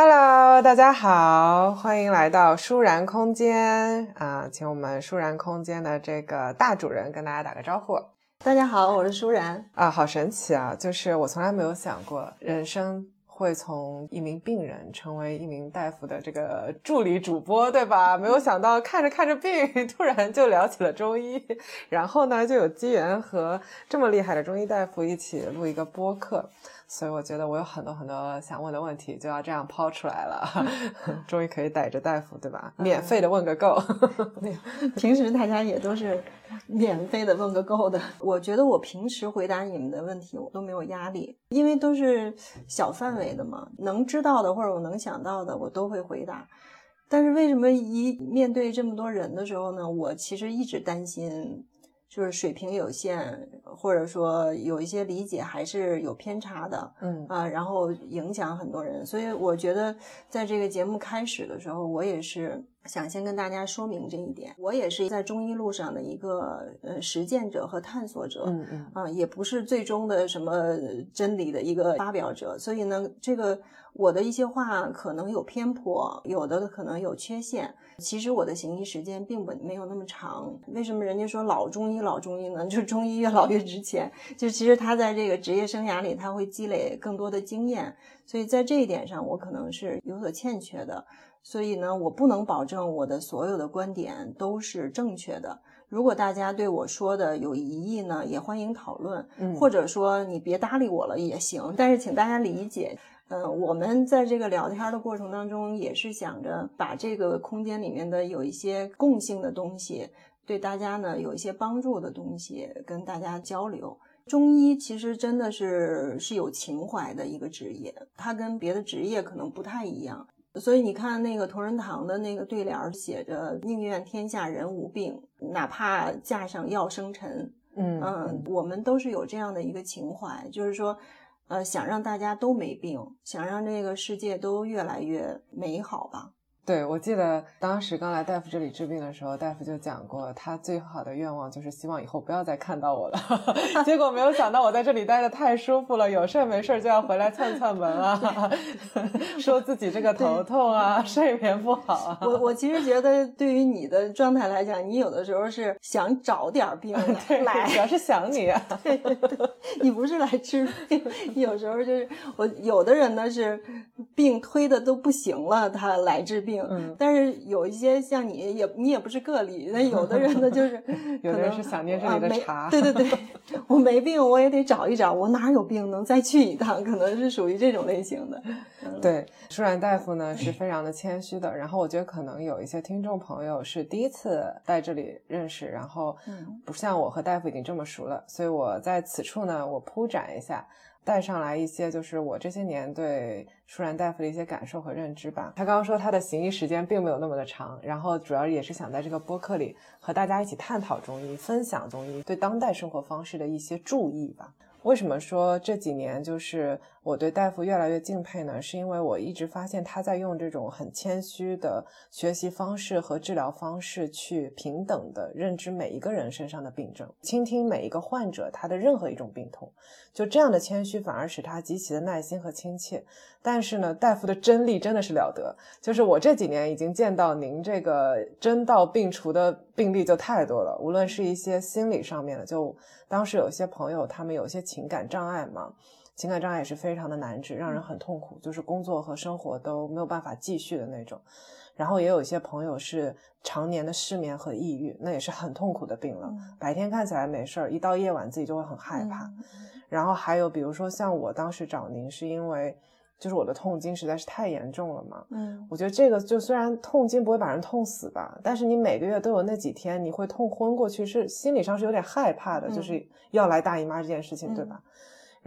Hello，大家好，欢迎来到舒然空间啊，请我们舒然空间的这个大主人跟大家打个招呼。大家好，我是舒然啊，好神奇啊！就是我从来没有想过人生会从一名病人成为一名大夫的这个助理主播，对吧？没有想到看着看着病，突然就聊起了中医，然后呢，就有机缘和这么厉害的中医大夫一起录一个播客。所以我觉得我有很多很多想问的问题，就要这样抛出来了。终于可以逮着大夫，对吧？免费的问个够。平时大家也都是免费的问个够的。我觉得我平时回答你们的问题，我都没有压力，因为都是小范围的嘛，能知道的或者我能想到的，我都会回答。但是为什么一面对这么多人的时候呢？我其实一直担心。就是水平有限，或者说有一些理解还是有偏差的，嗯啊，然后影响很多人，所以我觉得在这个节目开始的时候，我也是想先跟大家说明这一点。我也是在中医路上的一个呃实践者和探索者，嗯嗯啊，也不是最终的什么真理的一个发表者，所以呢，这个。我的一些话可能有偏颇，有的可能有缺陷。其实我的行医时间并不没有那么长。为什么人家说老中医老中医呢？就是中医越老越值钱。就其实他在这个职业生涯里，他会积累更多的经验。所以在这一点上，我可能是有所欠缺的。所以呢，我不能保证我的所有的观点都是正确的。如果大家对我说的有疑义呢，也欢迎讨论。嗯，或者说你别搭理我了也行。但是请大家理解。嗯，我们在这个聊天的过程当中，也是想着把这个空间里面的有一些共性的东西，对大家呢有一些帮助的东西，跟大家交流。中医其实真的是是有情怀的一个职业，它跟别的职业可能不太一样。所以你看那个同仁堂的那个对联写着“宁愿天下人无病，哪怕架上药生尘”。嗯嗯，我们都是有这样的一个情怀，就是说。呃，想让大家都没病，想让这个世界都越来越美好吧。对，我记得当时刚来大夫这里治病的时候，大夫就讲过，他最好的愿望就是希望以后不要再看到我了。结果没有想到我在这里待的太舒服了，有事儿没事儿就要回来串串门啊，说自己这个头痛啊，睡眠不好啊。我我其实觉得，对于你的状态来讲，你有的时候是想找点病来，主要是想你。对对对，你不是来治病，有时候就是我有的人呢是病推的都不行了，他来治病。嗯，但是有一些像你也你也不是个例，那有的人呢就是 有的人是想念这里的茶，对对对，我没病我也得找一找，我哪有病能再去一趟，可能是属于这种类型的。对，舒然大夫呢是非常的谦虚的，然后我觉得可能有一些听众朋友是第一次在这里认识，然后不像我和大夫已经这么熟了，所以我在此处呢我铺展一下。带上来一些，就是我这些年对舒然大夫的一些感受和认知吧。他刚刚说他的行医时间并没有那么的长，然后主要也是想在这个播客里和大家一起探讨中医，分享中医对当代生活方式的一些注意吧。为什么说这几年就是我对大夫越来越敬佩呢？是因为我一直发现他在用这种很谦虚的学习方式和治疗方式，去平等的认知每一个人身上的病症，倾听每一个患者他的任何一种病痛。就这样的谦虚，反而使他极其的耐心和亲切。但是呢，大夫的真力真的是了得。就是我这几年已经见到您这个真到病除的病例就太多了，无论是一些心理上面的，就。当时有些朋友，他们有些情感障碍嘛，情感障碍也是非常的难治，让人很痛苦，就是工作和生活都没有办法继续的那种。然后也有一些朋友是常年的失眠和抑郁，那也是很痛苦的病了。白天看起来没事儿，一到夜晚自己就会很害怕。然后还有比如说像我当时找您，是因为。就是我的痛经实在是太严重了嘛，嗯，我觉得这个就虽然痛经不会把人痛死吧，但是你每个月都有那几天你会痛昏过去，是心理上是有点害怕的，就是要来大姨妈这件事情，对吧？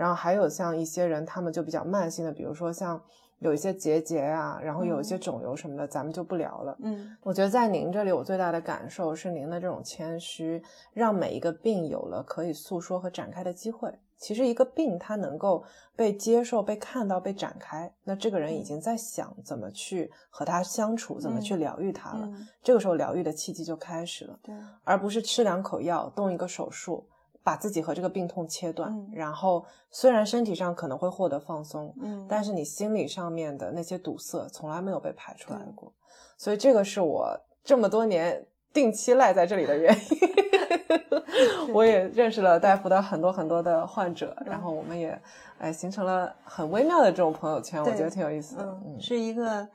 然后还有像一些人，他们就比较慢性的，比如说像有一些结节啊，然后有一些肿瘤什么的，咱们就不聊了。嗯，我觉得在您这里，我最大的感受是您的这种谦虚，让每一个病有了可以诉说和展开的机会。其实一个病，它能够被接受、被看到、被展开，那这个人已经在想怎么去和他相处，怎么去疗愈他了。这个时候，疗愈的契机就开始了。对，而不是吃两口药、动一个手术，把自己和这个病痛切断，然后虽然身体上可能会获得放松，嗯，但是你心理上面的那些堵塞从来没有被排出来过，所以这个是我这么多年定期赖在这里的原因。我也认识了大夫的很多很多的患者，然后我们也哎形成了很微妙的这种朋友圈，我觉得挺有意思的，嗯，是一个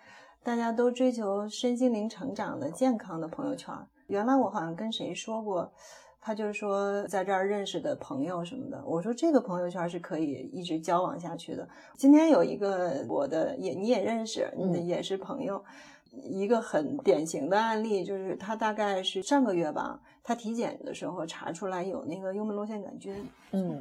大家都追求身心灵成长的健康的朋友圈。原来我好像跟谁说过。他就是说，在这儿认识的朋友什么的，我说这个朋友圈是可以一直交往下去的。今天有一个我的也你也认识，也是朋友，一个很典型的案例，就是他大概是上个月吧，他体检的时候查出来有那个幽门螺旋杆菌。嗯，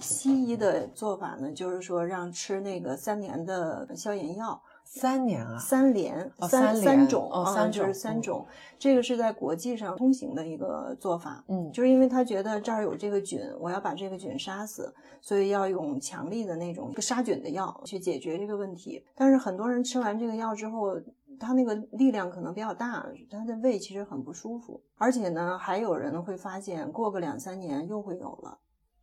西医的做法呢，就是说让吃那个三年的消炎药。三年啊，三联三三种啊，就是三种。这个是在国际上通行的一个做法。嗯，就是因为他觉得这儿有这个菌，我要把这个菌杀死，所以要用强力的那种杀菌的药去解决这个问题。但是很多人吃完这个药之后，他那个力量可能比较大，他的胃其实很不舒服。而且呢，还有人会发现过个两三年又会有了。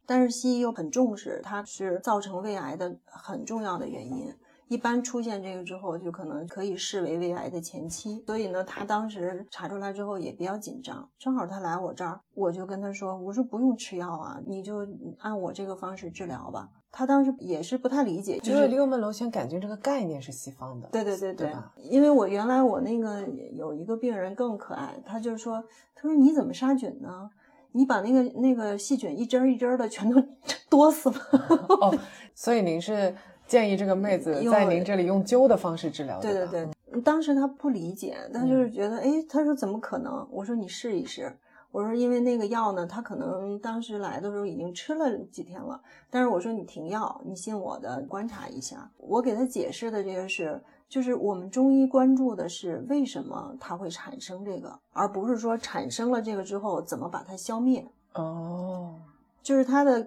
但是西医又很重视，它是造成胃癌的很重要的原因。一般出现这个之后，就可能可以视为胃癌的前期。所以呢，他当时查出来之后也比较紧张。正好他来我这儿，我就跟他说：“我说不用吃药啊，你就按我这个方式治疗吧。”他当时也是不太理解，就是幽门螺旋杆菌这个概念是西方的。对对对对，因为我原来我那个有一个病人更可爱，他就说：“他说你怎么杀菌呢？你把那个那个细菌一针一针的全都 多死了。”哦，所以您是。建议这个妹子在您这里用灸的方式治疗。对对对，当时她不理解，她就是觉得，哎，她说怎么可能？我说你试一试。我说因为那个药呢，她可能当时来的时候已经吃了几天了。但是我说你停药，你信我的，观察一下。我给她解释的这个是，就是我们中医关注的是为什么它会产生这个，而不是说产生了这个之后怎么把它消灭。哦，就是它的。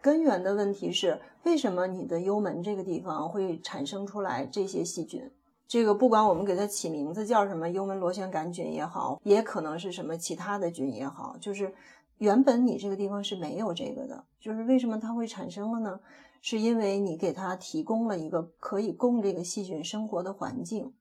根源的问题是，为什么你的幽门这个地方会产生出来这些细菌？这个不管我们给它起名字叫什么，幽门螺旋杆菌也好，也可能是什么其他的菌也好，就是原本你这个地方是没有这个的。就是为什么它会产生了呢？是因为你给它提供了一个可以供这个细菌生活的环境。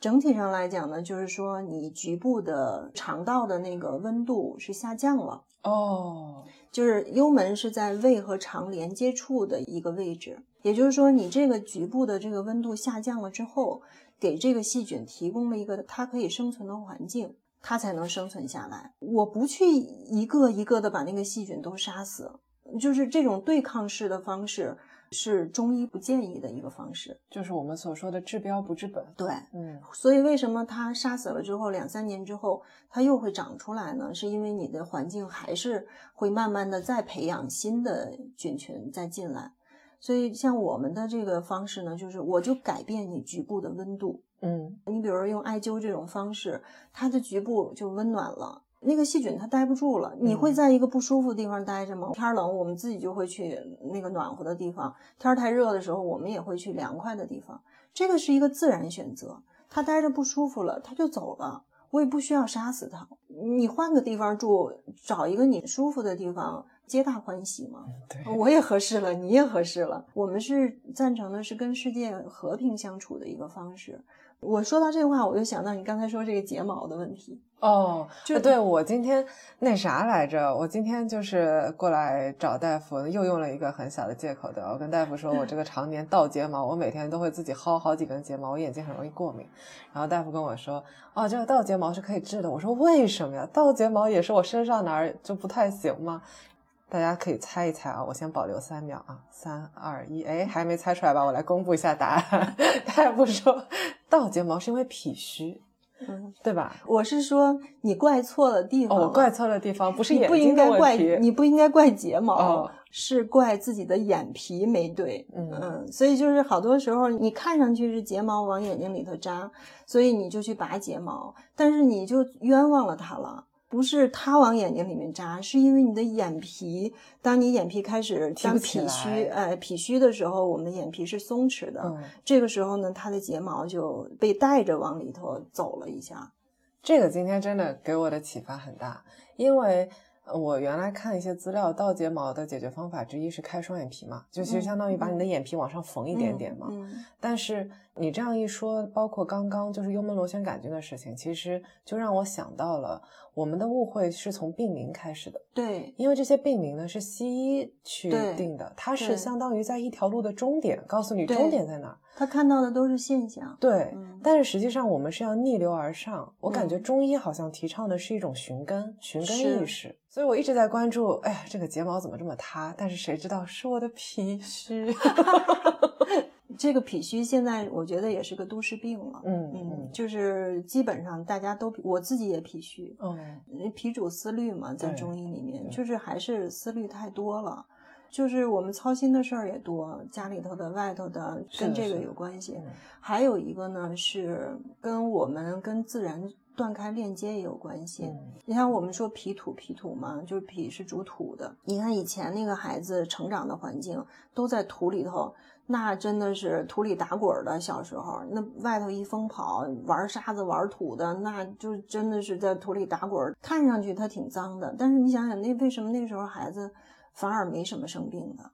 整体上来讲呢，就是说你局部的肠道的那个温度是下降了。哦。就是幽门是在胃和肠连接处的一个位置，也就是说，你这个局部的这个温度下降了之后，给这个细菌提供了一个它可以生存的环境，它才能生存下来。我不去一个一个的把那个细菌都杀死，就是这种对抗式的方式。是中医不建议的一个方式，就是我们所说的治标不治本。对，嗯，所以为什么它杀死了之后，两三年之后它又会长出来呢？是因为你的环境还是会慢慢的再培养新的菌群再进来。所以像我们的这个方式呢，就是我就改变你局部的温度，嗯，你比如用艾灸这种方式，它的局部就温暖了。那个细菌它待不住了，你会在一个不舒服的地方待着吗？天冷，我们自己就会去那个暖和的地方；天太热的时候，我们也会去凉快的地方。这个是一个自然选择，它待着不舒服了，它就走了，我也不需要杀死它。你换个地方住，找一个你舒服的地方，皆大欢喜嘛。对，我也合适了，你也合适了，我们是赞成的是跟世界和平相处的一个方式。我说到这话，我就想到你刚才说这个睫毛的问题哦，就对我今天那啥来着，我今天就是过来找大夫，又用了一个很小的借口，对我跟大夫说我这个常年倒睫毛，我每天都会自己薅好几根睫毛，我眼睛很容易过敏。然后大夫跟我说，哦，这个倒睫毛是可以治的。我说为什么呀？倒睫毛也是我身上哪儿就不太行吗？大家可以猜一猜啊，我先保留三秒啊，三二一，哎，还没猜出来吧？我来公布一下答案。大夫说倒睫毛是因为脾虚，嗯，对吧？我是说你怪错了地方，哦怪错了地方，不是眼睛的问题，你不应该怪睫毛，是怪自己的眼皮没对，嗯，所以就是好多时候你看上去是睫毛往眼睛里头扎，所以你就去拔睫毛，但是你就冤枉了它了。不是它往眼睛里面扎，是因为你的眼皮，当你眼皮开始当脾虚，呃，脾虚的时候，我们的眼皮是松弛的，这个时候呢，它的睫毛就被带着往里头走了一下。这个今天真的给我的启发很大，因为。我原来看一些资料，倒睫毛的解决方法之一是开双眼皮嘛，就其实相当于把你的眼皮往上缝一点点嘛。但是你这样一说，包括刚刚就是幽门螺旋杆菌的事情，其实就让我想到了我们的误会是从病名开始的。对，因为这些病名呢是西医去定的，它是相当于在一条路的终点，告诉你终点在哪儿。他看到的都是现象。对，但是实际上我们是要逆流而上。我感觉中医好像提倡的是一种寻根、寻根意识。所以我一直在关注，哎呀，这个睫毛怎么这么塌？但是谁知道是我的脾虚。这个脾虚现在我觉得也是个都市病了。嗯嗯，就是基本上大家都，我自己也脾虚。嗯，脾主思虑嘛，在中医里面，就是还是思虑太多了。就是我们操心的事儿也多，家里头的、外头的，跟这个有关系。还有一个呢，是跟我们跟自然。断开链接也有关系。你像我们说脾土，脾土嘛，就是脾是主土的。你看以前那个孩子成长的环境都在土里头，那真的是土里打滚的。小时候那外头一疯跑，玩沙子玩土的，那就真的是在土里打滚。看上去他挺脏的，但是你想想，那为什么那时候孩子反而没什么生病的？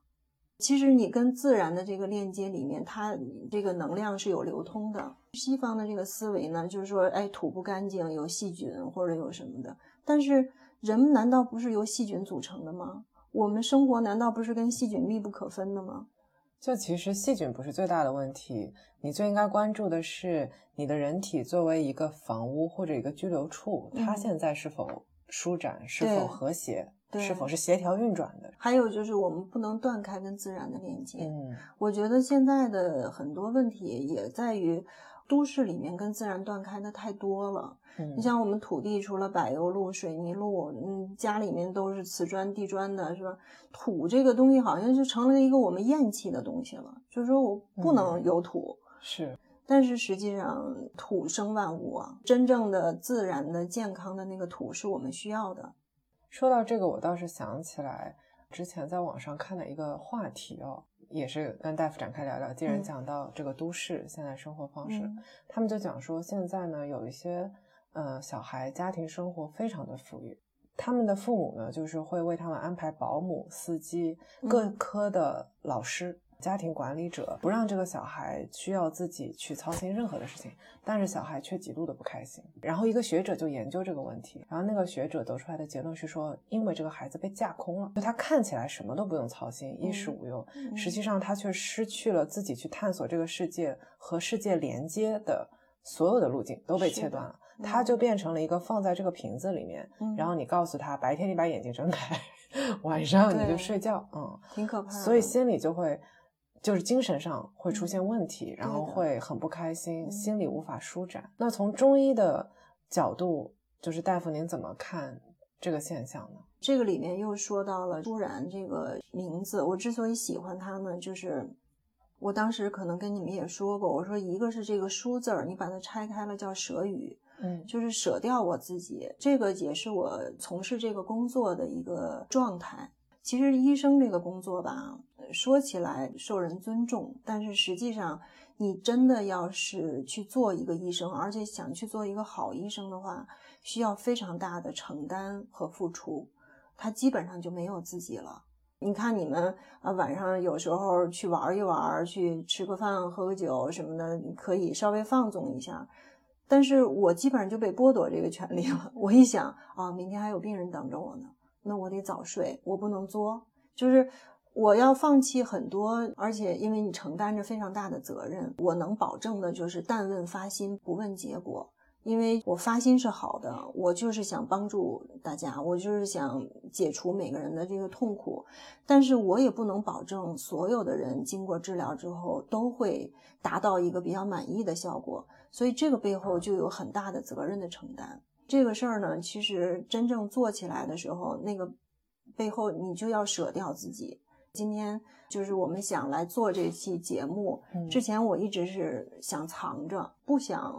其实你跟自然的这个链接里面，它这个能量是有流通的。西方的这个思维呢，就是说，哎，土不干净，有细菌或者有什么的。但是人难道不是由细菌组成的吗？我们生活难道不是跟细菌密不可分的吗？就其实细菌不是最大的问题，你最应该关注的是你的人体作为一个房屋或者一个居留处，它现在是否舒展，是否和谐。是否是协调运转的？还有就是我们不能断开跟自然的连接。嗯，我觉得现在的很多问题也在于都市里面跟自然断开的太多了。嗯，你像我们土地除了柏油路、水泥路，嗯，家里面都是瓷砖、地砖的，是吧？土这个东西好像就成了一个我们厌弃的东西了。就是说我不能有土，是，但是实际上土生万物啊，真正的自然的健康的那个土是我们需要的。说到这个，我倒是想起来之前在网上看的一个话题哦，也是跟大夫展开聊聊。既然讲到这个都市现在生活方式，他们就讲说现在呢有一些呃小孩家庭生活非常的富裕，他们的父母呢就是会为他们安排保姆、司机、各科的老师。家庭管理者不让这个小孩需要自己去操心任何的事情，但是小孩却极度的不开心。然后一个学者就研究这个问题，然后那个学者得出来的结论是说，因为这个孩子被架空了，就他看起来什么都不用操心，衣食无忧，实际上他却失去了自己去探索这个世界和世界连接的所有的路径都被切断了，他就变成了一个放在这个瓶子里面，然后你告诉他白天你把眼睛睁开，晚上你就睡觉，嗯，挺可怕，所以心里就会。就是精神上会出现问题，然后会很不开心，心里无法舒展。那从中医的角度，就是大夫您怎么看这个现象呢？这个里面又说到了舒然这个名字，我之所以喜欢它呢，就是我当时可能跟你们也说过，我说一个是这个舒字儿，你把它拆开了叫舍语，嗯，就是舍掉我自己，这个也是我从事这个工作的一个状态。其实医生这个工作吧。说起来受人尊重，但是实际上，你真的要是去做一个医生，而且想去做一个好医生的话，需要非常大的承担和付出。他基本上就没有自己了。你看你们啊，晚上有时候去玩一玩，去吃个饭、喝个酒什么的，可以稍微放纵一下。但是我基本上就被剥夺这个权利了。我一想啊，明天还有病人等着我呢，那我得早睡，我不能作，就是。我要放弃很多，而且因为你承担着非常大的责任，我能保证的就是但问发心，不问结果。因为我发心是好的，我就是想帮助大家，我就是想解除每个人的这个痛苦，但是我也不能保证所有的人经过治疗之后都会达到一个比较满意的效果，所以这个背后就有很大的责任的承担。这个事儿呢，其实真正做起来的时候，那个背后你就要舍掉自己。今天就是我们想来做这期节目。之前我一直是想藏着，不想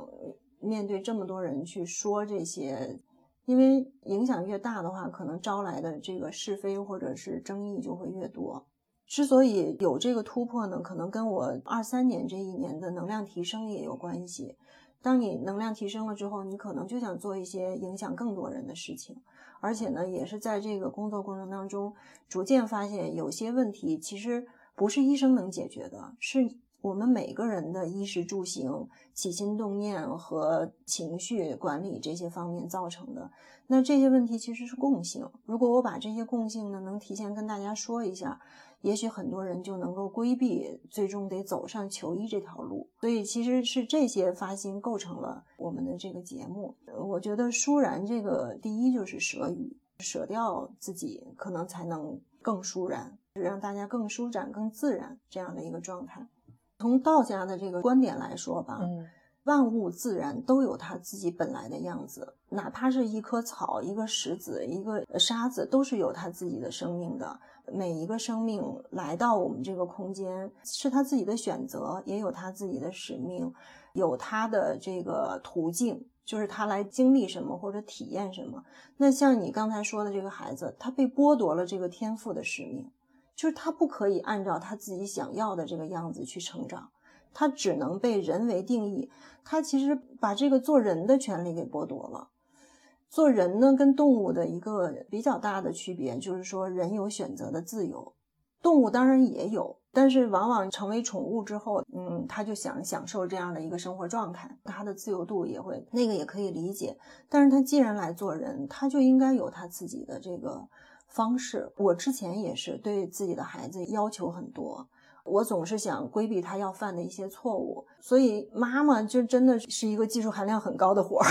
面对这么多人去说这些，因为影响越大的话，可能招来的这个是非或者是争议就会越多。之所以有这个突破呢，可能跟我二三年这一年的能量提升也有关系。当你能量提升了之后，你可能就想做一些影响更多人的事情，而且呢，也是在这个工作过程当中，逐渐发现有些问题其实不是医生能解决的，是我们每个人的衣食住行、起心动念和情绪管理这些方面造成的。那这些问题其实是共性。如果我把这些共性呢，能提前跟大家说一下。也许很多人就能够规避，最终得走上求医这条路。所以其实是这些发心构成了我们的这个节目。我觉得舒然这个第一就是舍与，舍掉自己，可能才能更舒然，让大家更舒展、更自然这样的一个状态。从道家的这个观点来说吧，嗯，万物自然都有它自己本来的样子，哪怕是一棵草、一个石子、一个沙子，都是有它自己的生命的。每一个生命来到我们这个空间，是他自己的选择，也有他自己的使命，有他的这个途径，就是他来经历什么或者体验什么。那像你刚才说的这个孩子，他被剥夺了这个天赋的使命，就是他不可以按照他自己想要的这个样子去成长，他只能被人为定义，他其实把这个做人的权利给剥夺了。做人呢，跟动物的一个比较大的区别，就是说人有选择的自由，动物当然也有，但是往往成为宠物之后，嗯，他就想享受这样的一个生活状态，他的自由度也会那个也可以理解。但是他既然来做人，他就应该有他自己的这个方式。我之前也是对自己的孩子要求很多，我总是想规避他要犯的一些错误，所以妈妈就真的是一个技术含量很高的活儿。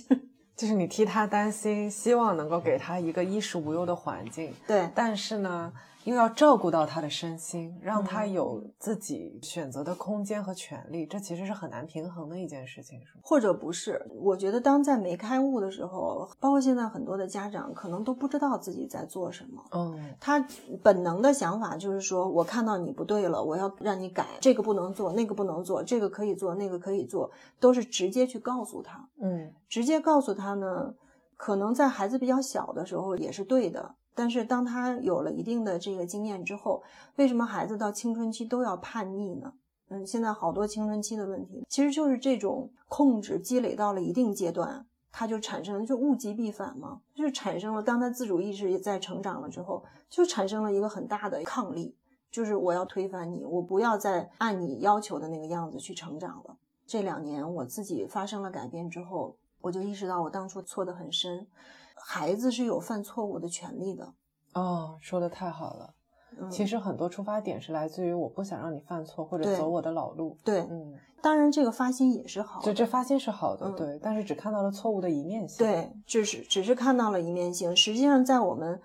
就是你替他担心，希望能够给他一个衣食无忧的环境。对，但是呢。又要照顾到他的身心，让他有自己选择的空间和权利，这其实是很难平衡的一件事情，是吗？或者不是？我觉得当在没开悟的时候，包括现在很多的家长，可能都不知道自己在做什么。嗯，他本能的想法就是说，我看到你不对了，我要让你改，这个不能做，那个不能做，这个可以做，那个可以做，都是直接去告诉他。嗯，直接告诉他呢，可能在孩子比较小的时候也是对的。但是当他有了一定的这个经验之后，为什么孩子到青春期都要叛逆呢？嗯，现在好多青春期的问题，其实就是这种控制积累到了一定阶段，他就产生就物极必反嘛，就产生了。当他自主意识也在成长了之后，就产生了一个很大的抗力，就是我要推翻你，我不要再按你要求的那个样子去成长了。这两年我自己发生了改变之后，我就意识到我当初错得很深。孩子是有犯错误的权利的哦，说的太好了。其实很多出发点是来自于我不想让你犯错或者走我的老路。对，嗯，当然这个发心也是好，就这发心是好的，对。但是只看到了错误的一面性，对，只是只是看到了一面性。实际上在我们。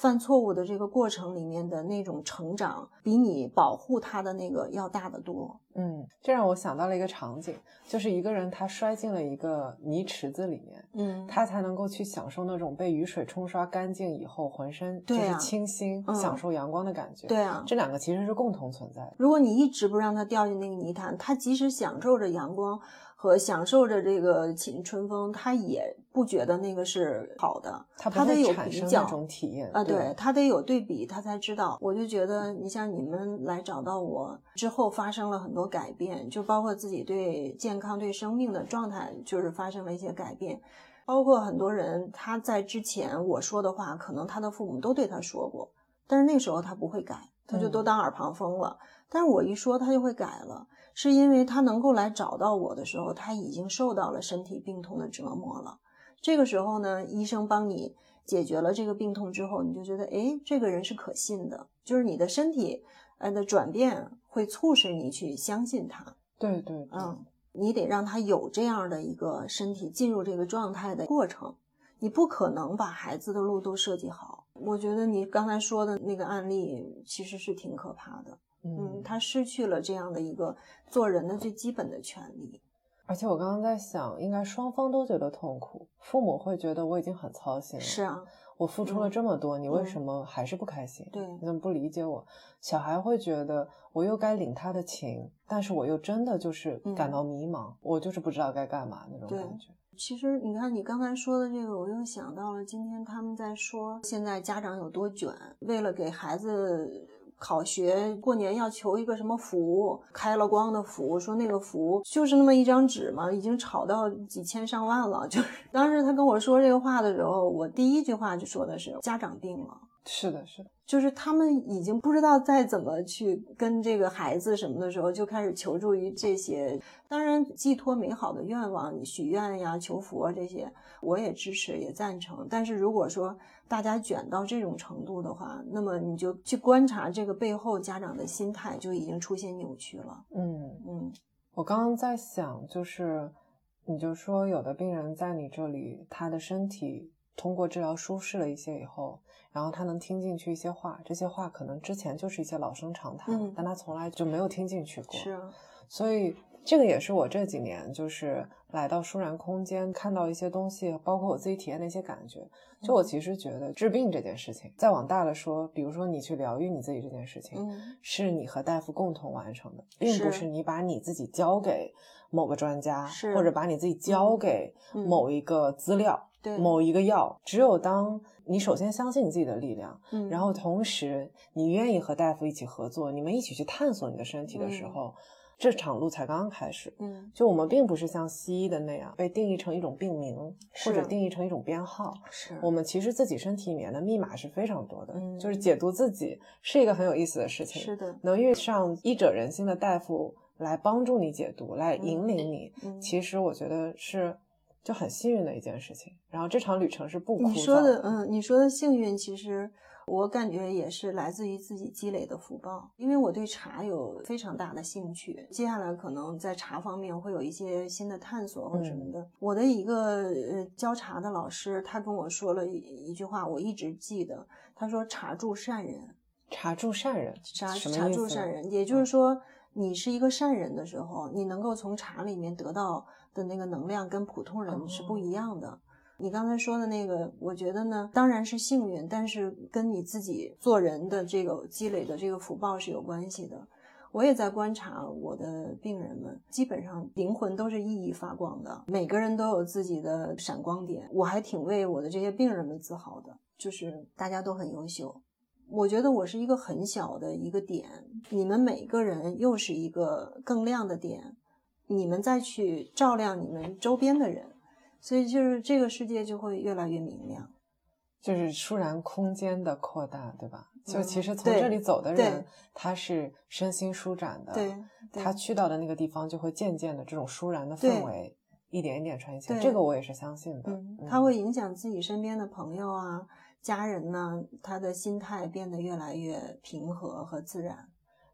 犯错误的这个过程里面的那种成长，比你保护他的那个要大得多。嗯，这让我想到了一个场景，就是一个人他摔进了一个泥池子里面，嗯，他才能够去享受那种被雨水冲刷干净以后浑身就是清新，享受阳光的感觉。对啊，这两个其实是共同存在的。如果你一直不让他掉进那个泥潭，他即使享受着阳光。和享受着这个春春风，他也不觉得那个是好的，他得有比较种体验啊，对他得有对比，他才知道。我就觉得，你像你们来找到我之后，发生了很多改变，就包括自己对健康、对生命的状态，就是发生了一些改变。包括很多人，他在之前我说的话，可能他的父母都对他说过，但是那时候他不会改，他就都当耳旁风了。但是我一说，他就会改了。是因为他能够来找到我的时候，他已经受到了身体病痛的折磨了。这个时候呢，医生帮你解决了这个病痛之后，你就觉得，哎，这个人是可信的，就是你的身体呃的转变会促使你去相信他。对对，嗯，你得让他有这样的一个身体进入这个状态的过程。你不可能把孩子的路都设计好。我觉得你刚才说的那个案例其实是挺可怕的。嗯，他失去了这样的一个做人的最基本的权利，而且我刚刚在想，应该双方都觉得痛苦。父母会觉得我已经很操心了，是啊，我付出了这么多，你为什么还是不开心？对，你怎么不理解我？小孩会觉得我又该领他的情，但是我又真的就是感到迷茫，我就是不知道该干嘛那种感觉。其实你看你刚才说的这个，我又想到了今天他们在说现在家长有多卷，为了给孩子。考学过年要求一个什么符，开了光的符，说那个符就是那么一张纸嘛，已经炒到几千上万了。就是当时他跟我说这个话的时候，我第一句话就说的是家长病了。是的，是的，就是他们已经不知道再怎么去跟这个孩子什么的时候，就开始求助于这些。当然，寄托美好的愿望、许愿呀、求福啊这些，我也支持，也赞成。但是如果说大家卷到这种程度的话，那么你就去观察这个背后家长的心态就已经出现扭曲了。嗯嗯，我刚刚在想，就是你就说有的病人在你这里，他的身体通过治疗舒适了一些以后。然后他能听进去一些话，这些话可能之前就是一些老生常谈，但他从来就没有听进去过。是啊，所以这个也是我这几年就是来到舒然空间，看到一些东西，包括我自己体验的一些感觉。就我其实觉得治病这件事情，再往大了说，比如说你去疗愈你自己这件事情，是你和大夫共同完成的，并不是你把你自己交给某个专家，或者把你自己交给某一个资料。某一个药，只有当你首先相信你自己的力量，嗯，然后同时你愿意和大夫一起合作，你们一起去探索你的身体的时候，这场路才刚刚开始。嗯，就我们并不是像西医的那样被定义成一种病名，或者定义成一种编号。是我们其实自己身体里面的密码是非常多的，就是解读自己是一个很有意思的事情。是的，能遇上医者仁心的大夫来帮助你解读，来引领你，其实我觉得是。就很幸运的一件事情，然后这场旅程是不枯你说的，嗯，你说的幸运，其实我感觉也是来自于自己积累的福报。因为我对茶有非常大的兴趣，接下来可能在茶方面会有一些新的探索或者什么的。我的一个呃教茶的老师，他跟我说了一一句话，我一直记得。他说：“茶助善人，茶助善人，茶茶助善人，也就是说，你是一个善人的时候，你能够从茶里面得到。”的那个能量跟普通人是不一样的。你刚才说的那个，我觉得呢，当然是幸运，但是跟你自己做人的这个积累的这个福报是有关系的。我也在观察我的病人们，基本上灵魂都是熠熠发光的，每个人都有自己的闪光点。我还挺为我的这些病人们自豪的，就是大家都很优秀。我觉得我是一个很小的一个点，你们每个人又是一个更亮的点。你们再去照亮你们周边的人，所以就是这个世界就会越来越明亮，就是舒然空间的扩大，对吧？就其实从这里走的人，他是身心舒展的，对，他去到的那个地方就会渐渐的这种舒然的氛围一点一点传下，这个我也是相信的。他会影响自己身边的朋友啊、家人呢，他的心态变得越来越平和和自然。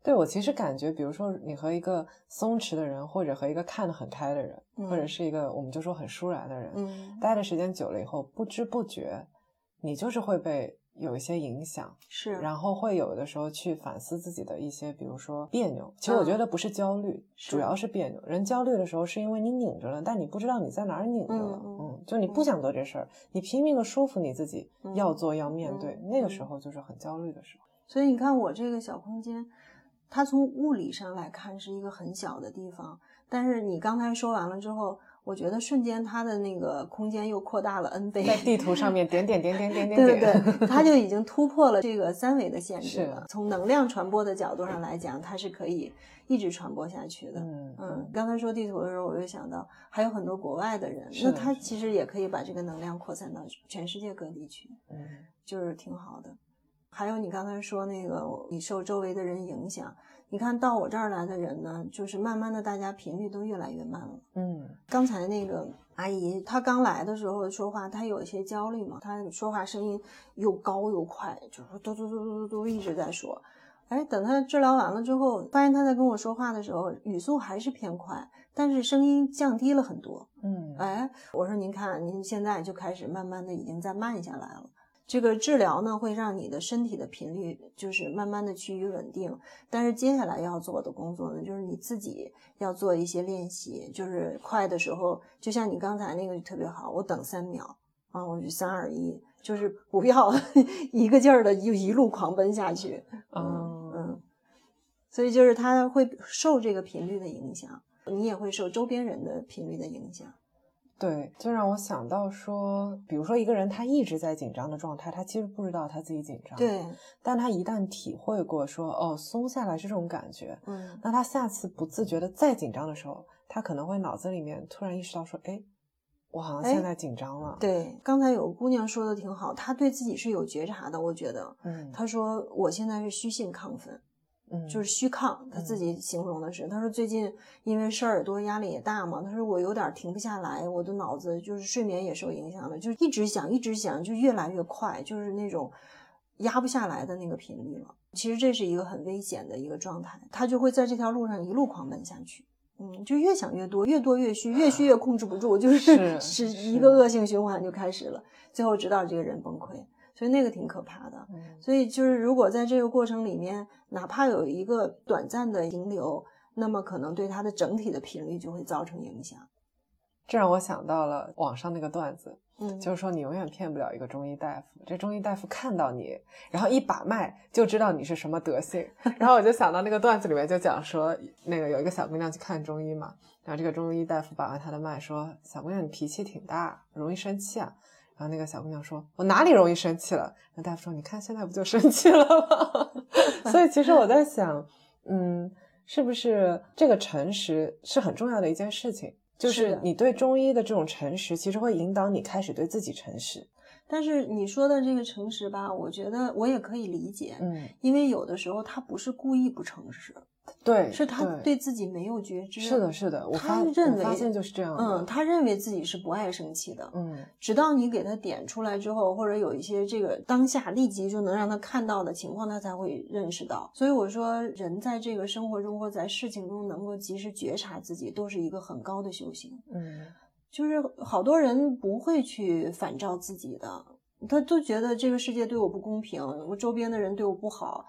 对我其实感觉，比如说你和一个松弛的人，或者和一个看得很开的人，或者是一个我们就说很舒然的人，待的时间久了以后，不知不觉，你就是会被有一些影响，是，然后会有的时候去反思自己的一些，比如说别扭。其实我觉得不是焦虑，主要是别扭。人焦虑的时候是因为你拧着了，但你不知道你在哪儿拧着了，嗯，就你不想做这事儿，你拼命的说服你自己要做要面对，那个时候就是很焦虑的时候。所以你看我这个小空间。它从物理上来看是一个很小的地方，但是你刚才说完了之后，我觉得瞬间它的那个空间又扩大了 n 倍。在地图上面点点点点点点点，对对，它就已经突破了这个三维的限制了。从能量传播的角度上来讲，它是可以一直传播下去的。嗯嗯，刚才说地图的时候，我就想到还有很多国外的人，那他其实也可以把这个能量扩散到全世界各地去。嗯，就是挺好的。还有你刚才说那个，你受周围的人影响，你看到我这儿来的人呢，就是慢慢的大家频率都越来越慢了。嗯，刚才那个阿姨她刚来的时候说话，她有一些焦虑嘛，她说话声音又高又快，就是嘟嘟嘟嘟嘟嘟一直在说。哎，等她治疗完了之后，发现她在跟我说话的时候语速还是偏快，但是声音降低了很多。嗯，哎，我说您看您现在就开始慢慢的已经在慢下来了。这个治疗呢，会让你的身体的频率就是慢慢的趋于稳定。但是接下来要做的工作呢，就是你自己要做一些练习。就是快的时候，就像你刚才那个就特别好，我等三秒啊，我就三二一，就是不要 一个劲儿的就一路狂奔下去。嗯嗯，所以就是它会受这个频率的影响，你也会受周边人的频率的影响。对，就让我想到说，比如说一个人他一直在紧张的状态，他其实不知道他自己紧张。对，但他一旦体会过说哦松下来是这种感觉，嗯，那他下次不自觉的再紧张的时候，他可能会脑子里面突然意识到说，哎，我好像现在紧张了。对，刚才有个姑娘说的挺好，她对自己是有觉察的，我觉得，嗯，她说我现在是虚性亢奋。嗯，就是虚亢，他自己形容的是，他说最近因为事儿也多，压力也大嘛，他说我有点停不下来，我的脑子就是睡眠也受影响了，就是一直想，一直想，就越来越快，就是那种压不下来的那个频率了。其实这是一个很危险的一个状态，他就会在这条路上一路狂奔下去，嗯，就越想越多，越多越虚，越虚越控制不住，就是是一个恶性循环就开始了，最后直到这个人崩溃。所以那个挺可怕的，所以就是如果在这个过程里面，哪怕有一个短暂的停留，那么可能对他的整体的频率就会造成影响。这让我想到了网上那个段子，嗯，就是说你永远骗不了一个中医大夫，这中医大夫看到你，然后一把脉就知道你是什么德性。然后我就想到那个段子里面就讲说，那个有一个小姑娘去看中医嘛，然后这个中医大夫把完她的脉说，小姑娘你脾气挺大，容易生气啊。然后那个小姑娘说：“我哪里容易生气了？”那大夫说：“你看现在不就生气了吗？” 所以其实我在想，嗯，是不是这个诚实是很重要的一件事情？就是你对中医的这种诚实，其实会引导你开始对自己诚实。但是你说的这个诚实吧，我觉得我也可以理解，嗯，因为有的时候他不是故意不诚实。对，是他对自己没有觉知。是的，是的，我他认为发现就是这样。嗯，他认为自己是不爱生气的。嗯，直到你给他点出来之后，或者有一些这个当下立即就能让他看到的情况，他才会认识到。所以我说，人在这个生活中或在事情中能够及时觉察自己，都是一个很高的修行。嗯，就是好多人不会去反照自己的，他都觉得这个世界对我不公平，我周边的人对我不好。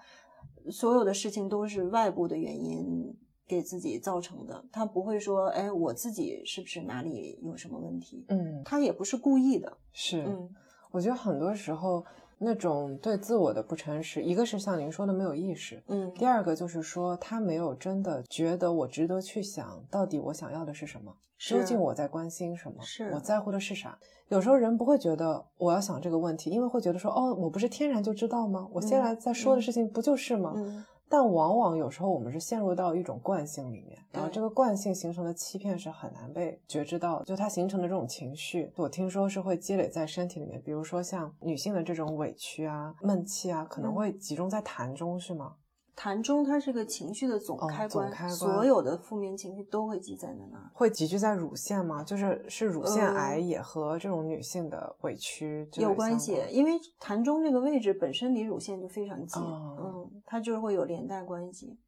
所有的事情都是外部的原因给自己造成的，他不会说，哎，我自己是不是哪里有什么问题？嗯，他也不是故意的。是，嗯，我觉得很多时候那种对自我的不诚实，一个是像您说的没有意识，嗯，第二个就是说他没有真的觉得我值得去想到底我想要的是什么，究竟我在关心什么，是我在乎的是啥。有时候人不会觉得我要想这个问题，因为会觉得说，哦，我不是天然就知道吗？我现在在说的事情不就是吗？嗯。但往往有时候我们是陷入到一种惯性里面，然后这个惯性形成的欺骗是很难被觉知到，就它形成的这种情绪，我听说是会积累在身体里面，比如说像女性的这种委屈啊、闷气啊，可能会集中在痰中，是吗？痰中它是个情绪的总开关，开关，所有的负面情绪都会积在那儿。会集聚在乳腺吗？就是是乳腺癌也和这种女性的委屈有关系，因为痰中这个位置本身离乳腺就非常近，嗯，它就是会有连带关系。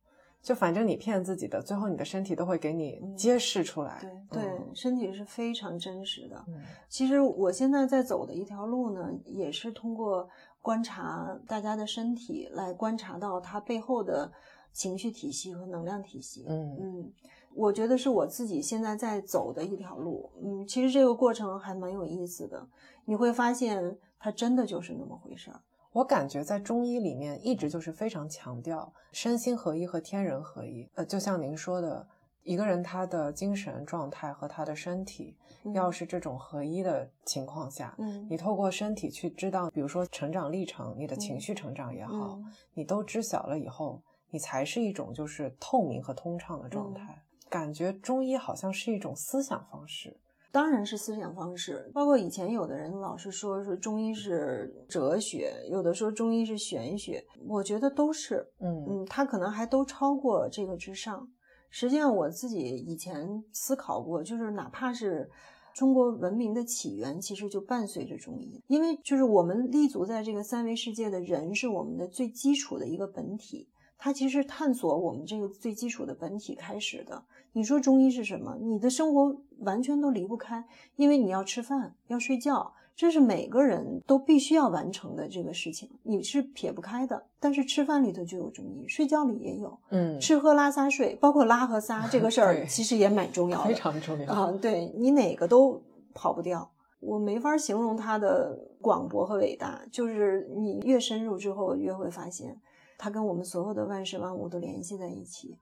就反正你骗自己的，最后你的身体都会给你揭示出来。对对，身体是非常真实的。嗯，其实我现在在走的一条路呢，也是通过。观察大家的身体，来观察到它背后的情绪体系和能量体系。嗯嗯，我觉得是我自己现在在走的一条路。嗯，其实这个过程还蛮有意思的。你会发现，它真的就是那么回事儿。我感觉在中医里面，一直就是非常强调身心合一和天人合一。呃，就像您说的，一个人他的精神状态和他的身体。要是这种合一的情况下，嗯，你透过身体去知道，比如说成长历程，你的情绪成长也好，你都知晓了以后，你才是一种就是透明和通畅的状态。感觉中医好像是一种思想方式，当然是思想方式。包括以前有的人老是说说中医是哲学，有的说中医是玄学，我觉得都是，嗯嗯，他可能还都超过这个之上。实际上，我自己以前思考过，就是哪怕是中国文明的起源，其实就伴随着中医，因为就是我们立足在这个三维世界的人，是我们的最基础的一个本体，它其实探索我们这个最基础的本体开始的。你说中医是什么？你的生活完全都离不开，因为你要吃饭，要睡觉。这是每个人都必须要完成的这个事情，你是撇不开的。但是吃饭里头就有中医，睡觉里也有，嗯，吃喝拉撒睡，包括拉和撒 这个事儿，其实也蛮重要的，非常重要啊。对你哪个都跑不掉，我没法形容它的广博和伟大。就是你越深入之后，越会发现它跟我们所有的万事万物都联系在一起。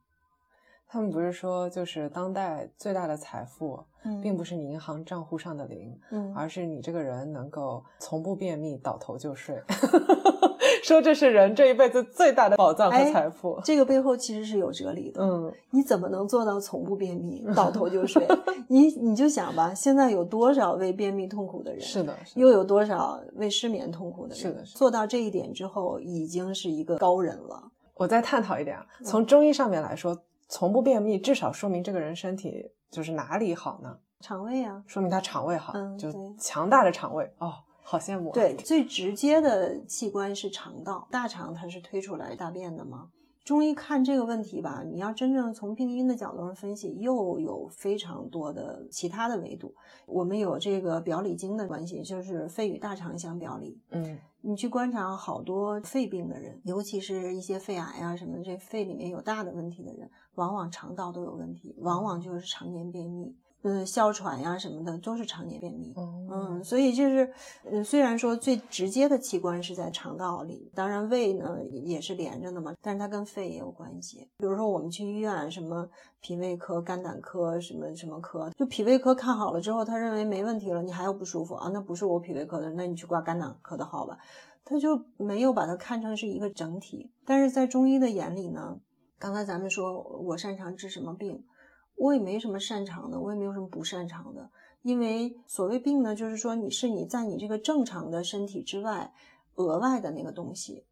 他们不是说，就是当代最大的财富并不是你银行账户上的零，嗯，而是你这个人能够从不便秘，倒头就睡。说这是人这一辈子最大的宝藏和财富，这个背后其实是有哲理的。嗯，你怎么能做到从不便秘，倒头就睡？你你就想吧，现在有多少为便秘痛苦的人？是的，又有多少为失眠痛苦的人？是的，做到这一点之后，已经是一个高人了。我再探讨一点啊，从中医上面来说，从不便秘至少说明这个人身体就是哪里好呢？肠胃啊，说明他肠胃好，嗯，就强大的肠胃哦。好羡慕。对，最直接的器官是肠道，大肠它是推出来大便的嘛。中医看这个问题吧，你要真正从病因的角度上分析，又有非常多的其他的维度。我们有这个表里经的关系，就是肺与大肠相表里。嗯，你去观察好多肺病的人，尤其是一些肺癌啊什么，这肺里面有大的问题的人，往往肠道都有问题，往往就是常年便秘。嗯，哮喘呀什么的都是常年便秘。嗯，所以就是，嗯，虽然说最直接的器官是在肠道里，当然胃呢也是连着的嘛，但是它跟肺也有关系。比如说我们去医院，什么脾胃科、肝胆科，什么什么科，就脾胃科看好了之后，他认为没问题了，你还有不舒服啊？那不是我脾胃科的，那你去挂肝胆科的号吧。他就没有把它看成是一个整体。但是在中医的眼里呢，刚才咱们说我擅长治什么病？我也没什么擅长的，我也没有什么不擅长的，因为所谓病呢，就是说你是你在你这个正常的身体之外额外的那个东西。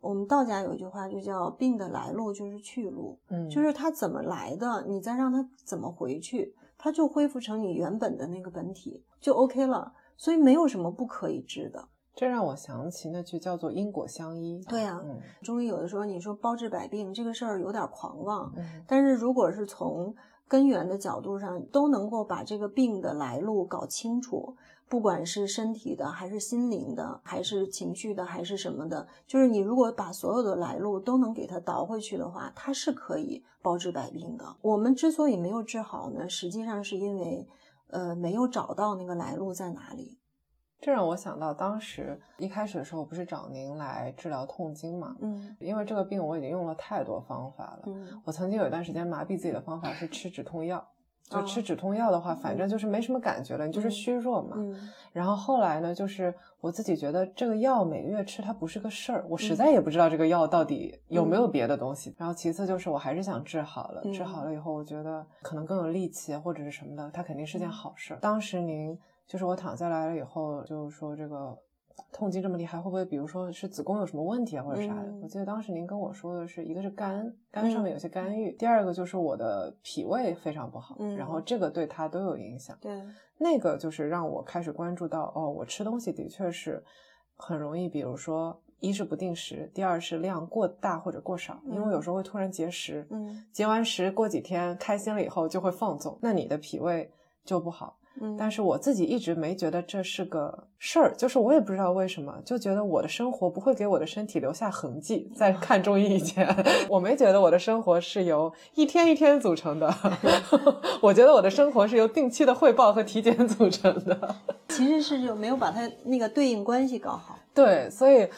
我们道家有一句话就叫“病的来路就是去路”，嗯，就是它怎么来的，你再让它怎么回去，它就恢复成你原本的那个本体，就 OK 了。所以没有什么不可以治的。这让我想起那句叫做“因果相依”。对呀，中医有的时候你说包治百病这个事儿有点狂妄，嗯，但是如果是从根源的角度上都能够把这个病的来路搞清楚，不管是身体的，还是心灵的，还是情绪的，还是什么的，就是你如果把所有的来路都能给它倒回去的话，它是可以包治百病的。我们之所以没有治好呢，实际上是因为，呃，没有找到那个来路在哪里。这让我想到，当时一开始的时候，不是找您来治疗痛经嘛？嗯，因为这个病我已经用了太多方法了。嗯，我曾经有一段时间麻痹自己的方法是吃止痛药，就吃止痛药的话，反正就是没什么感觉了，你就是虚弱嘛。嗯，然后后来呢，就是我自己觉得这个药每个月吃它不是个事儿，我实在也不知道这个药到底有没有别的东西。然后其次就是我还是想治好了，治好了以后，我觉得可能更有力气或者是什么的，它肯定是件好事。当时您。就是我躺下来了以后，就是说这个痛经这么厉害，会不会比如说是子宫有什么问题啊，或者啥的？我记得当时您跟我说的是一个是肝，肝上面有些干郁；第二个就是我的脾胃非常不好，然后这个对它都有影响。对，那个就是让我开始关注到，哦，我吃东西的确是很容易，比如说一是不定时，第二是量过大或者过少，因为我有时候会突然节食，嗯，节完食过几天开心了以后就会放纵，那你的脾胃就不好。但是我自己一直没觉得这是个事儿，就是我也不知道为什么，就觉得我的生活不会给我的身体留下痕迹。在看中医以前，我没觉得我的生活是由一天一天组成的，我觉得我的生活是由定期的汇报和体检组成的。其实是就没有把它那个对应关系搞好。对，所以。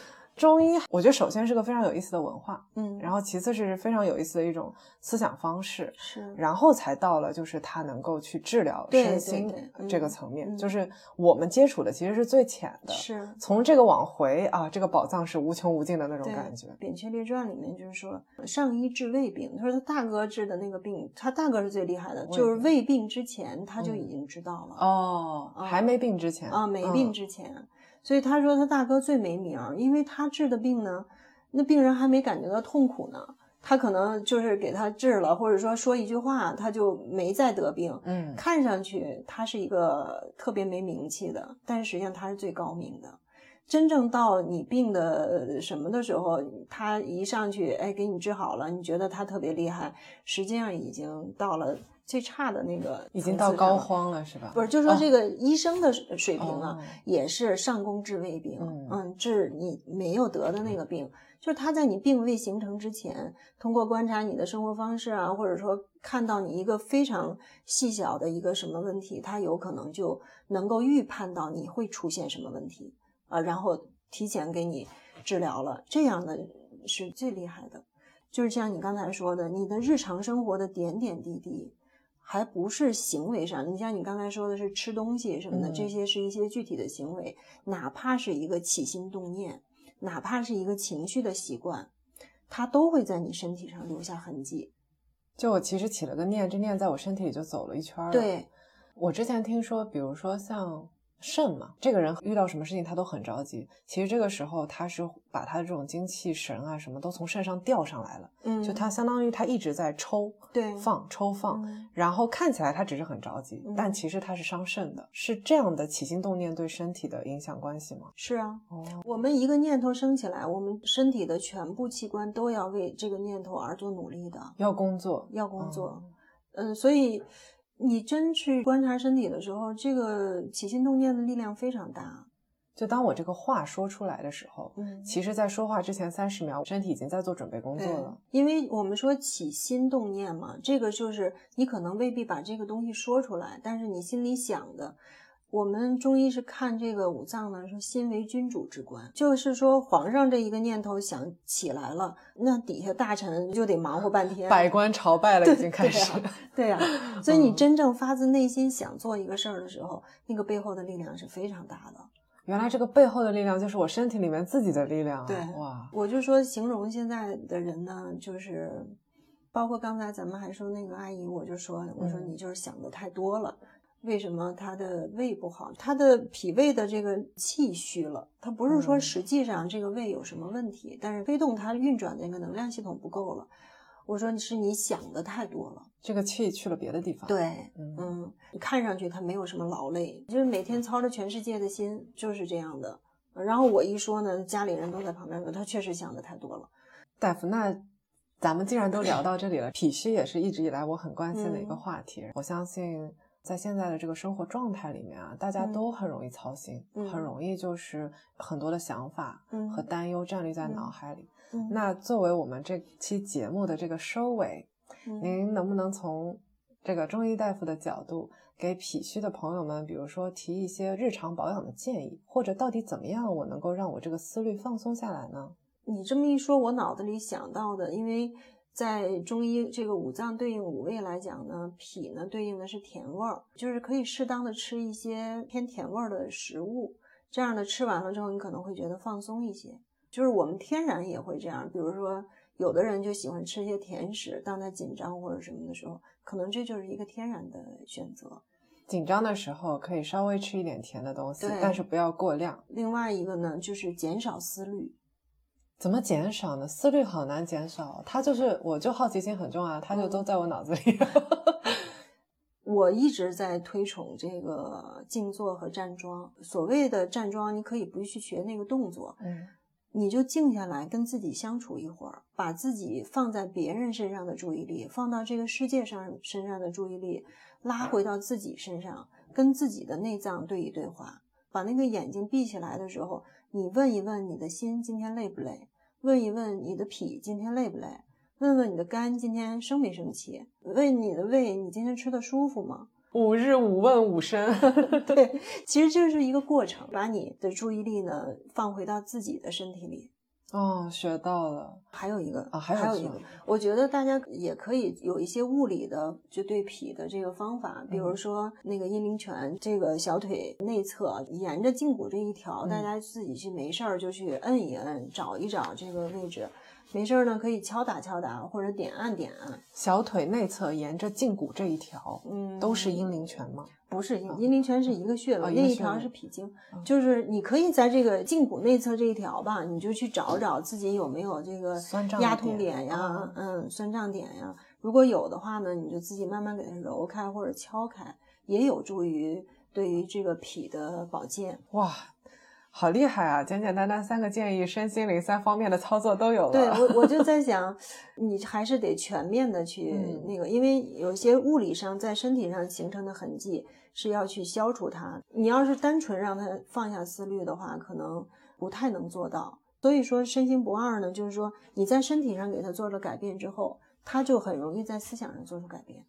中医，我觉得首先是个非常有意思的文化，嗯，然后其次是非常有意思的一种思想方式，是，然后才到了就是它能够去治疗身心这个层面，就是我们接触的其实是最浅的，是从这个往回啊，这个宝藏是无穷无尽的那种感觉。《扁鹊列传》里面就是说，上医治胃病，他说他大哥治的那个病，他大哥是最厉害的，就是胃病之前他就已经知道了，哦，还没病之前啊，没病之前。所以他说他大哥最没名儿，因为他治的病呢，那病人还没感觉到痛苦呢，他可能就是给他治了，或者说说一句话，他就没再得病。嗯，看上去他是一个特别没名气的，但实际上他是最高明的。真正到你病的什么的时候，他一上去，哎，给你治好了，你觉得他特别厉害，实际上已经到了。最差的那个已经到膏肓了，是吧？不是，就说这个医生的水平啊，也是上工治未病，嗯，治你没有得的那个病，就是他在你病未形成之前，通过观察你的生活方式啊，或者说看到你一个非常细小的一个什么问题，他有可能就能够预判到你会出现什么问题啊，然后提前给你治疗了，这样的是最厉害的。就是像你刚才说的，你的日常生活的点点滴滴。还不是行为上。你像你刚才说的是吃东西什么的，嗯这些是一些具体的行为，哪怕是一个起心动念，哪怕是一个情绪的习惯，它都会在你身体上留下痕迹。就我其实起了个念，这念在我身体里就走了一圈儿了。对，我之前听说，比如说像肾嘛，这个人遇到什么事情他都很着急。其实这个时候他是把他的这种精气神啊什么都从肾上调上来了，嗯，就他相当于他一直在抽对放抽放，嗯然后看起来他只是很着急，嗯但其实他是伤肾的。是这样的起心动念对身体的影响关系吗？是啊，哦，我们一个念头升起来，我们身体的全部器官都要为这个念头而做努力的，要工作，要工作。哦嗯，所以你真去观察身体的时候，这个起心动念的力量非常大。就当我这个话说出来的时候，嗯，其实，在说话之前三十秒，身体已经在做准备工作了。，因为我们说起心动念嘛，这个就是你可能未必把这个东西说出来，但是你心里想的。我们中医是看这个五脏呢，说心为君主之官，就是说皇上这一个念头想起来了，那底下大臣就得忙活半天，百官朝拜了，已经开始。对呀、所以你嗯真正发自内心想做一个事儿的时候，那个背后的力量是非常大的。原来这个背后的力量就是我身体里面自己的力量啊！对哇，我就说形容现在的人呢，就是包括刚才咱们还说那个阿姨，我就说我说嗯你就是想的太多了。为什么他的胃不好？他的脾胃的这个气虚了。他不是说嗯实际上这个胃有什么问题，但是推动它运转的那个能量系统不够了。我说是你想的太多了。这个气去了别的地方。，对，嗯嗯，看上去他没有什么劳累，就是每天操着全世界的心，就是这样的。然后我一说呢，家里人都在旁边说，他确实想的太多了。大夫，那咱们既然都聊 到这里了，脾虚也是一直以来我很关心的一个嗯话题。我相信在现在的这个生活状态里面啊，大家嗯。都很容易操心，嗯。很容易就是很多的想法嗯。和担忧站立在嗯。脑海里。嗯。那作为我们这期节目的这个收尾，嗯。您能不能从这个中医大夫的角度，给脾虚的朋友们，比如说提一些日常保养的建议，或者到底怎么样我能够让我这个思虑放松下来呢？你这么一说，我脑子里想到的，因为在中医这个五脏对应五味来讲呢，脾呢对应的是甜味儿，就是可以适当的吃一些偏甜味儿的食物，这样的吃完了之后，你可能会觉得放松一些。就是我们天然也会这样，比如说有的人就喜欢吃一些甜食，当他紧张或者什么的时候，可能这就是一个天然的选择。紧张的时候可以稍微吃一点甜的东西，但是不要过量。另外一个呢，就是减少思虑。怎么减少呢？思虑好难减少，它就是我就好奇心很重啊，它就都在我脑子里。我一直在推崇这个静坐和站桩。所谓的站桩，你可以不去学那个动作，嗯你就静下来跟自己相处一会儿，把自己放在别人身上的注意力，放到这个世界上身上的注意力，拉回到自己身上，跟自己的内脏对一对话。把那个眼睛闭起来的时候，你问一问你的心今天累不累？问一问你的脾今天累不累？问问你的肝今天生没生气？问你的胃你今天吃的舒服吗？五日五问五生，对，其实就是一个过程，把你的注意力呢放回到自己的身体里。哦，学到了还有一个啊，还有一个我觉得大家也可以有一些物理的就对脾的这个方法，比如嗯说那个阴陵泉，这个小腿内侧沿着胫骨这一条，大嗯家自己去没事儿就去摁一摁，找一找这个位置。没事儿呢，可以敲打敲打或者点按点按。小腿内侧沿着胫骨这一条，嗯，都是阴陵泉吗？不是阴阴陵泉是一个穴位，另一条是脾经，嗯就是你可以在这个胫骨内侧这一条吧，你就去找找自己有没有这个酸胀压痛点点呀，哦嗯，酸胀点呀。如果有的话呢，你就自己慢慢给它揉开或者敲开，也有助于对于这个脾的保健。哇，好厉害啊！简简单单三个建议，身心灵三方面的操作都有了。对我，我就 在想，你还是得全面的去嗯那个，因为有些物理上在身体上形成的痕迹是要去消除它。你要是单纯让它放下思虑的话，可能不太能做到。所以说，身心不二呢，就是说你在身体上给它做了改变之后，它就很容易在思想上做出改变。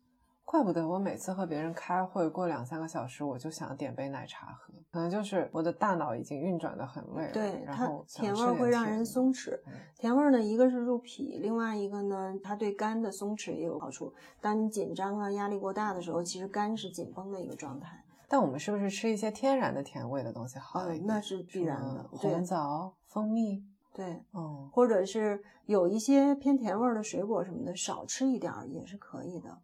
怪不得我每次和别人开会过两三个小时，我就想点杯奶茶喝，可能就是我的大脑已经运转的很累了。对，然后想甜味儿会让人松弛嗯。甜味儿呢，一个是入脾，另外一个呢，它对肝的松弛也有好处。当你紧张啊、压力过大的时候，其实肝是紧绷的一个状态。但我们是不是吃一些天然的甜味的东西好呃一点？那是必然的红枣、蜂蜜，对，嗯，或者是有一些偏甜味儿的水果什么的，少吃一点儿也是可以的。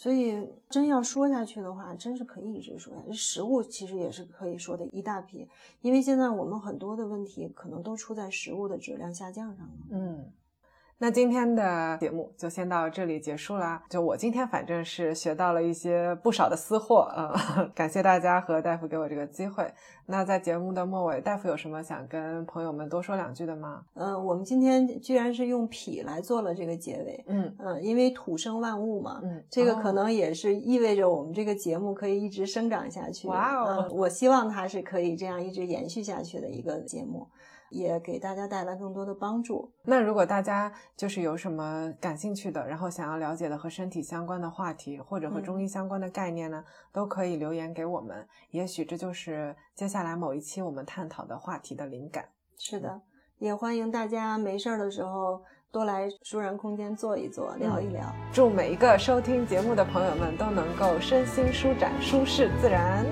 所以真要说下去的话，真是可以一直说下去。食物其实也是可以说的一大批，因为现在我们很多的问题可能都出在食物的质量下降上了。嗯，那今天的节目就先到这里结束啦。就我今天反正是学到了一些不少的私货啊、呃 感谢大家和大夫给我这个机会。那在节目的末尾，大夫有什么想跟朋友们多说两句的吗？嗯、我们今天居然是用脾来做了这个结尾。嗯嗯，因为土生万物嘛，嗯，这个哦可能也是意味着我们这个节目可以一直生长下去。哇哦嗯我希望它是可以这样一直延续下去的一个节目，也给大家带来更多的帮助。那如果大家就是有什么感兴趣的，然后想要了解的和身体相关的话题，或者和嗯中医相关的概念呢，都可以留言给我们。也许这就是接下来某一期我们探讨的话题的灵感。是的，也欢迎大家没事儿的时候多来舒然空间坐一坐，聊一聊。祝每一个收听节目的朋友们都能够身心舒展、舒适自然。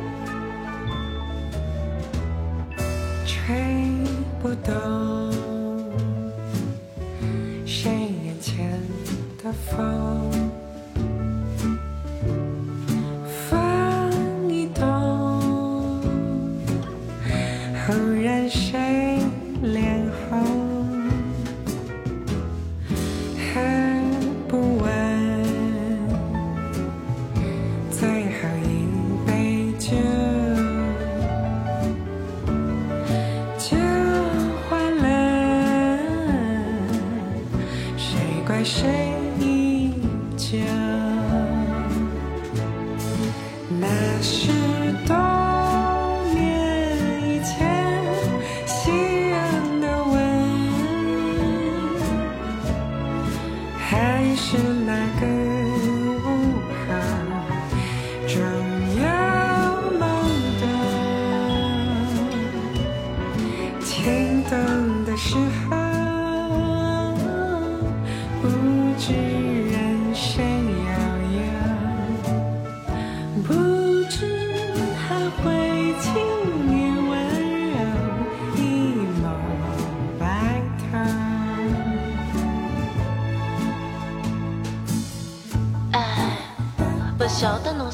吹等谁眼前的，风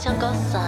像个伞。